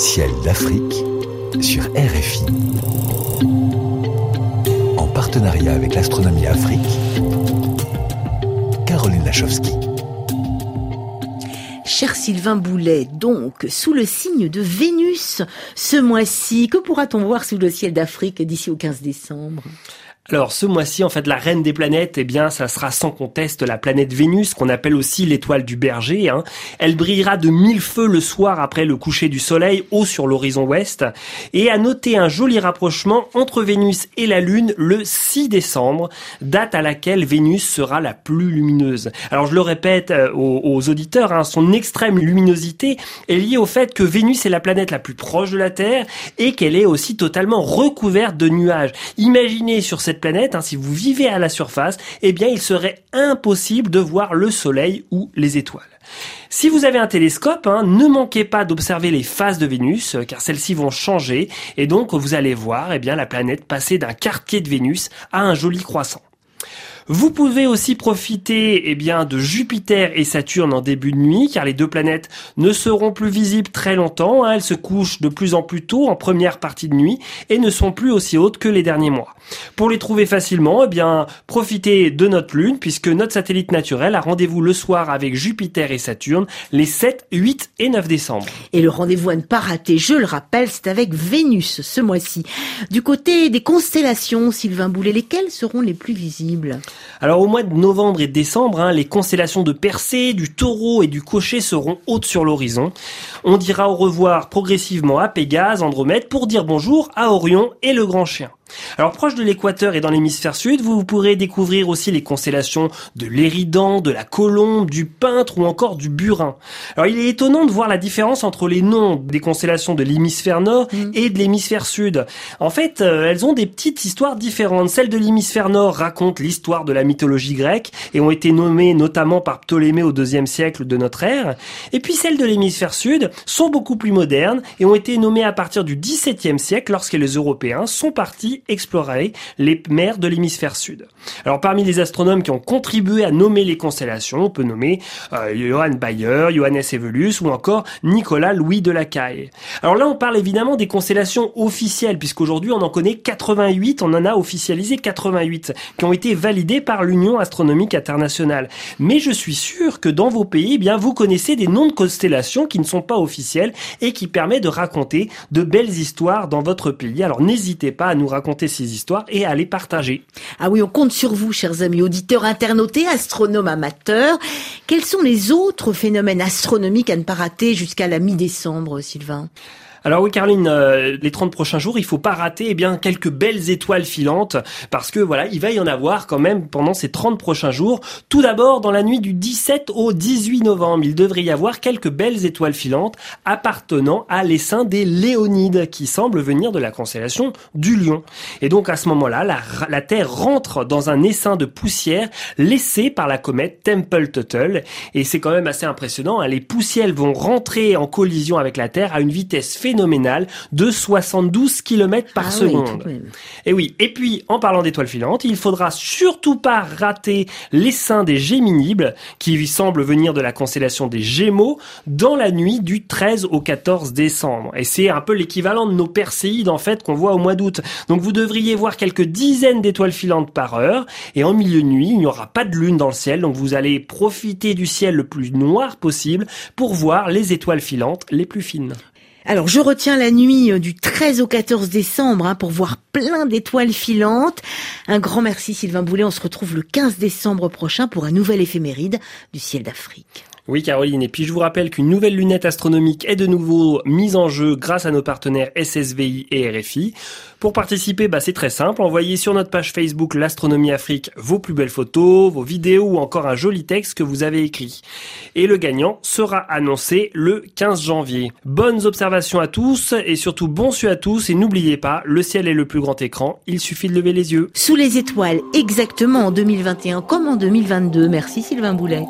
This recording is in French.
Ciel d'Afrique sur RFI. En partenariat avec l'Astronomie Afrique, Caroline Lachowski. Cher Sylvain Boulet, donc, sous le signe de Vénus, ce mois-ci, que pourra-t-on voir sous le ciel d'Afrique d'ici au 15 décembre? Alors ce mois-ci, en fait, la reine des planètes, eh bien, ça sera sans conteste la planète Vénus, qu'on appelle aussi l'étoile du berger. Hein. Elle brillera de mille feux le soir après le coucher du soleil, haut sur l'horizon ouest. Et à noter un joli rapprochement entre Vénus et la Lune le 6 décembre, date à laquelle Vénus sera la plus lumineuse. Alors je le répète euh, aux, auditeurs, hein, son extrême luminosité est liée au fait que Vénus est la planète la plus proche de la Terre et qu'elle est aussi totalement recouverte de nuages. Imaginez sur cette planète, hein, si vous vivez à la surface, eh bien il serait impossible de voir le Soleil ou les étoiles. Si vous avez un télescope, hein, ne manquez pas d'observer les phases de Vénus, euh, car celles-ci vont changer, et donc vous allez voir eh bien, la planète passer d'un quartier de Vénus à un joli croissant. Vous pouvez aussi profiter eh bien, de Jupiter et Saturne en début de nuit, car les deux planètes ne seront plus visibles très longtemps. Hein. Elles se couchent de plus en plus tôt en première partie de nuit et ne sont plus aussi hautes que les derniers mois. Pour les trouver facilement, eh bien, profitez de notre Lune, puisque notre satellite naturel a rendez-vous le soir avec Jupiter et Saturne les 7, 8 et 9 décembre. Et le rendez-vous à ne pas rater, je le rappelle, c'est avec Vénus ce mois-ci. Du côté des constellations, Sylvain Boulet, lesquelles seront les plus visibles? Alors au mois de novembre et décembre, hein, les constellations de Persée, du Taureau et du Cocher seront hautes sur l'horizon. On dira au revoir progressivement à Pégase, Andromède, pour dire bonjour à Orion et le Grand Chien. Alors proche de l'équateur et dans l'hémisphère sud, vous pourrez découvrir aussi les constellations de l'Éridan, de la Colombe, du Peintre ou encore du Burin. Alors il est étonnant de voir la différence entre les noms des constellations de l'hémisphère nord mm. et de l'hémisphère sud. En fait, euh, elles ont des petites histoires différentes. Celles de l'hémisphère nord racontent l'histoire de la mythologie grecque et ont été nommées notamment par Ptolémée au deuxième siècle de notre ère. Et puis celles de l'hémisphère sud sont beaucoup plus modernes et ont été nommées à partir du XVIIe siècle lorsque les Européens sont partis explorer les mers de l'hémisphère sud. Alors parmi les astronomes qui ont contribué à nommer les constellations, on peut nommer euh, Johann Bayer, Johannes Evelus ou encore Nicolas Louis de Lacaille. Alors là on parle évidemment des constellations officielles puisqu'aujourd'hui on en connaît 88, on en a officialisé 88 qui ont été validées par l'Union astronomique internationale. Mais je suis sûr que dans vos pays, eh bien vous connaissez des noms de constellations qui ne sont pas officielles et qui permettent de raconter de belles histoires dans votre pays. Alors n'hésitez pas à nous raconter ces histoires et à les partager. Ah oui, on compte sur vous, chers amis auditeurs, internautes et astronomes amateurs. Quels sont les autres phénomènes astronomiques à ne pas rater jusqu'à la mi-décembre, Sylvain? Alors oui, Caroline, euh, les 30 prochains jours, il faut pas rater eh bien quelques belles étoiles filantes parce que voilà, il va y en avoir quand même pendant ces 30 prochains jours. Tout d'abord, dans la nuit du 17 au 18 novembre, il devrait y avoir quelques belles étoiles filantes appartenant à l'essaim des Léonides qui semblent venir de la constellation du Lion. Et donc à ce moment-là, la, Terre rentre dans un essaim de poussière laissé par la comète Tempel-Tuttle et c'est quand même assez impressionnant. Hein. Les poussières vont rentrer en collision avec la Terre à une vitesse phénoménal de 72 km par ah seconde. et oui, et puis en parlant d'étoiles filantes, il faudra surtout pas rater l'essaim des Géminibles qui semble venir de la constellation des Gémeaux dans la nuit du 13 au 14 décembre. Et c'est un peu l'équivalent de nos Perséides en fait qu'on voit au mois d'août. Donc vous devriez voir quelques dizaines d'étoiles filantes par heure et en milieu de nuit, il n'y aura pas de lune dans le ciel donc vous allez profiter du ciel le plus noir possible pour voir les étoiles filantes les plus fines. Alors je retiens la nuit euh, du 13 au 14 décembre hein, pour voir plein d'étoiles filantes. Un grand merci Sylvain Boulet, on se retrouve le 15 décembre prochain pour un nouvel éphéméride du ciel d'Afrique. Oui, Caroline. Et puis, je vous rappelle qu'une nouvelle lunette astronomique est de nouveau mise en jeu grâce à nos partenaires SSVI et RFI. Pour participer, bah, c'est très simple. Envoyez sur notre page Facebook L'Astronomie Afrique vos plus belles photos, vos vidéos ou encore un joli texte que vous avez écrit. Et le gagnant sera annoncé le 15 janvier. Bonnes observations à tous et surtout bon su à tous. Et n'oubliez pas, le ciel est le plus grand écran. Il suffit de lever les yeux. Sous les étoiles, exactement en 2021 comme en 2022. Merci Sylvain Boulet.